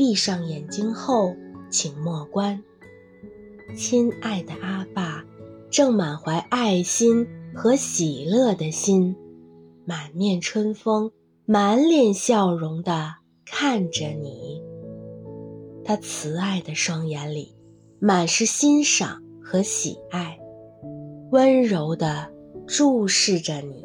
闭上眼睛后，请默观。亲爱的阿爸，正满怀爱心和喜乐的心，满面春风、满脸笑容地看着你。他慈爱的双眼里，满是欣赏和喜爱，温柔地注视着你。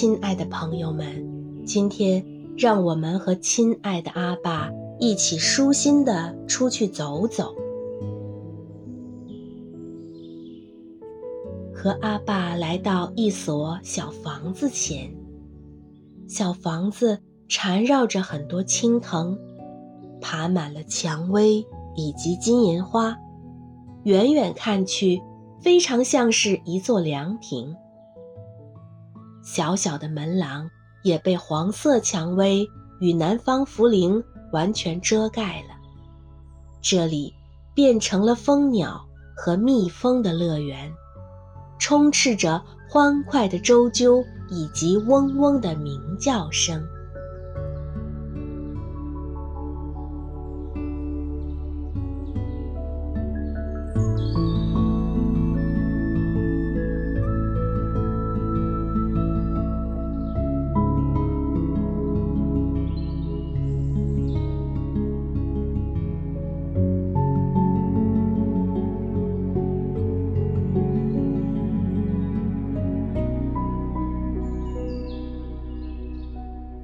亲爱的朋友们，今天让我们和亲爱的阿爸一起舒心的出去走走，和阿爸来到一所小房子前。小房子缠绕着很多青藤，爬满了蔷薇以及金银花，远远看去，非常像是一座凉亭。小小的门廊也被黄色蔷薇与南方茯苓完全遮盖了，这里变成了蜂鸟和蜜蜂的乐园，充斥着欢快的啾啾以及嗡嗡的鸣叫声。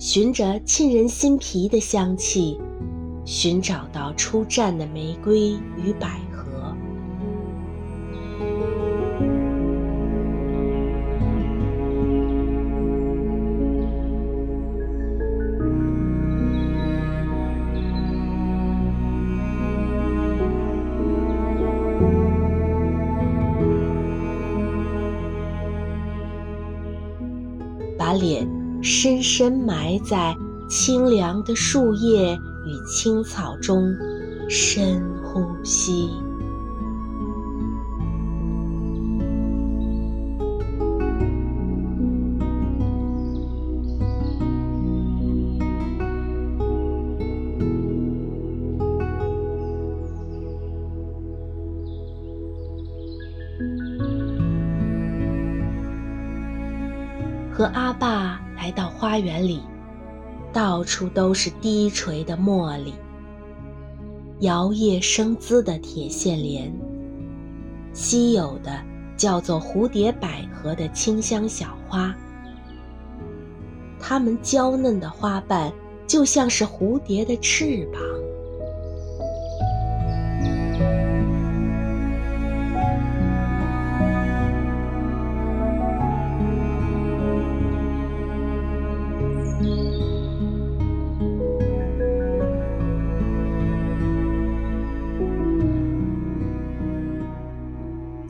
寻着沁人心脾的香气，寻找到初绽的玫瑰与百合。深深埋在清凉的树叶与青草中，深呼吸。和阿爸来到花园里，到处都是低垂的茉莉、摇曳生姿的铁线莲、稀有的叫做蝴蝶百合的清香小花。它们娇嫩的花瓣就像是蝴蝶的翅膀。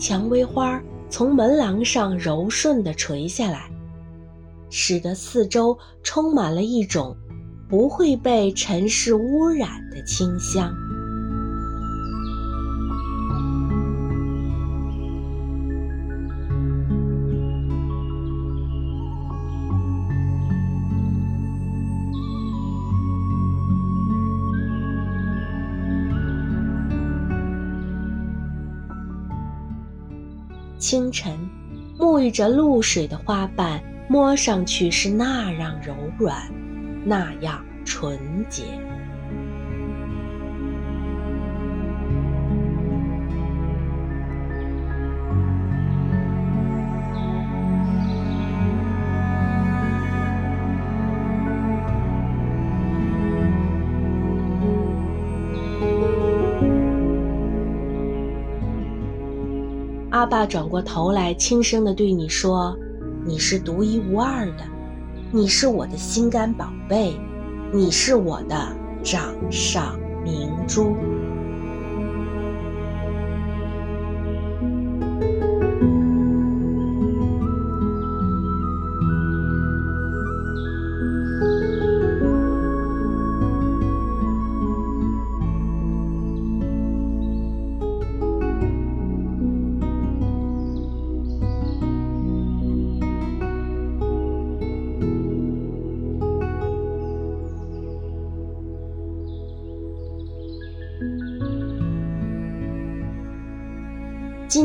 蔷薇花从门廊上柔顺地垂下来，使得四周充满了一种不会被尘世污染的清香。清晨，沐浴着露水的花瓣，摸上去是那样柔软，那样纯洁。阿爸转过头来，轻声地对你说：“你是独一无二的，你是我的心肝宝贝，你是我的掌上明珠。”